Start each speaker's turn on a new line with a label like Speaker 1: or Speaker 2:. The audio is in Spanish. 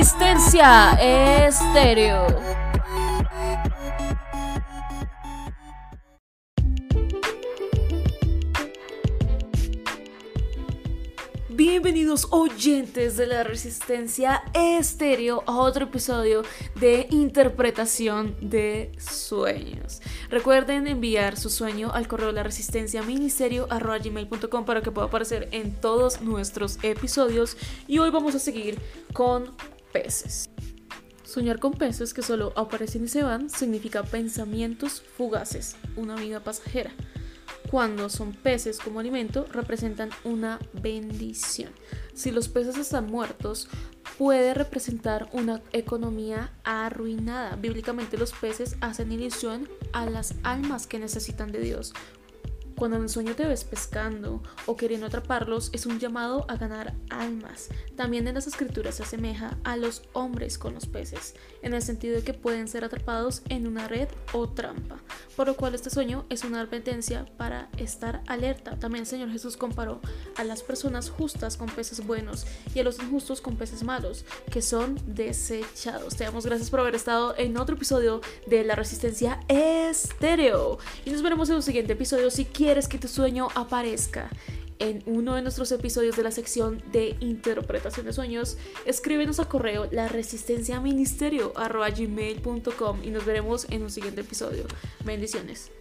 Speaker 1: Resistencia Estéreo. Bienvenidos oyentes de la Resistencia Estéreo a otro episodio de interpretación de sueños. Recuerden enviar su sueño al correo de la resistencia ministerio gmail.com para que pueda aparecer en todos nuestros episodios y hoy vamos a seguir con peces. Soñar con peces que solo aparecen y se van significa pensamientos fugaces, una vida pasajera cuando son peces como alimento, representan una bendición. Si los peces están muertos, puede representar una economía arruinada. Bíblicamente los peces hacen ilusión a las almas que necesitan de Dios. Cuando en sueño te ves pescando o queriendo atraparlos, es un llamado a ganar almas. También en las escrituras se asemeja a los hombres con los peces, en el sentido de que pueden ser atrapados en una red o trampa, por lo cual este sueño es una advertencia para estar alerta. También el Señor Jesús comparó a las personas justas con peces buenos y a los injustos con peces malos, que son desechados. Te damos gracias por haber estado en otro episodio de La Resistencia Estéreo. Y nos veremos en un siguiente episodio si quieres quieres que tu sueño aparezca en uno de nuestros episodios de la sección de interpretación de sueños, escríbenos a correo la resistencia ministerio y nos veremos en un siguiente episodio. Bendiciones.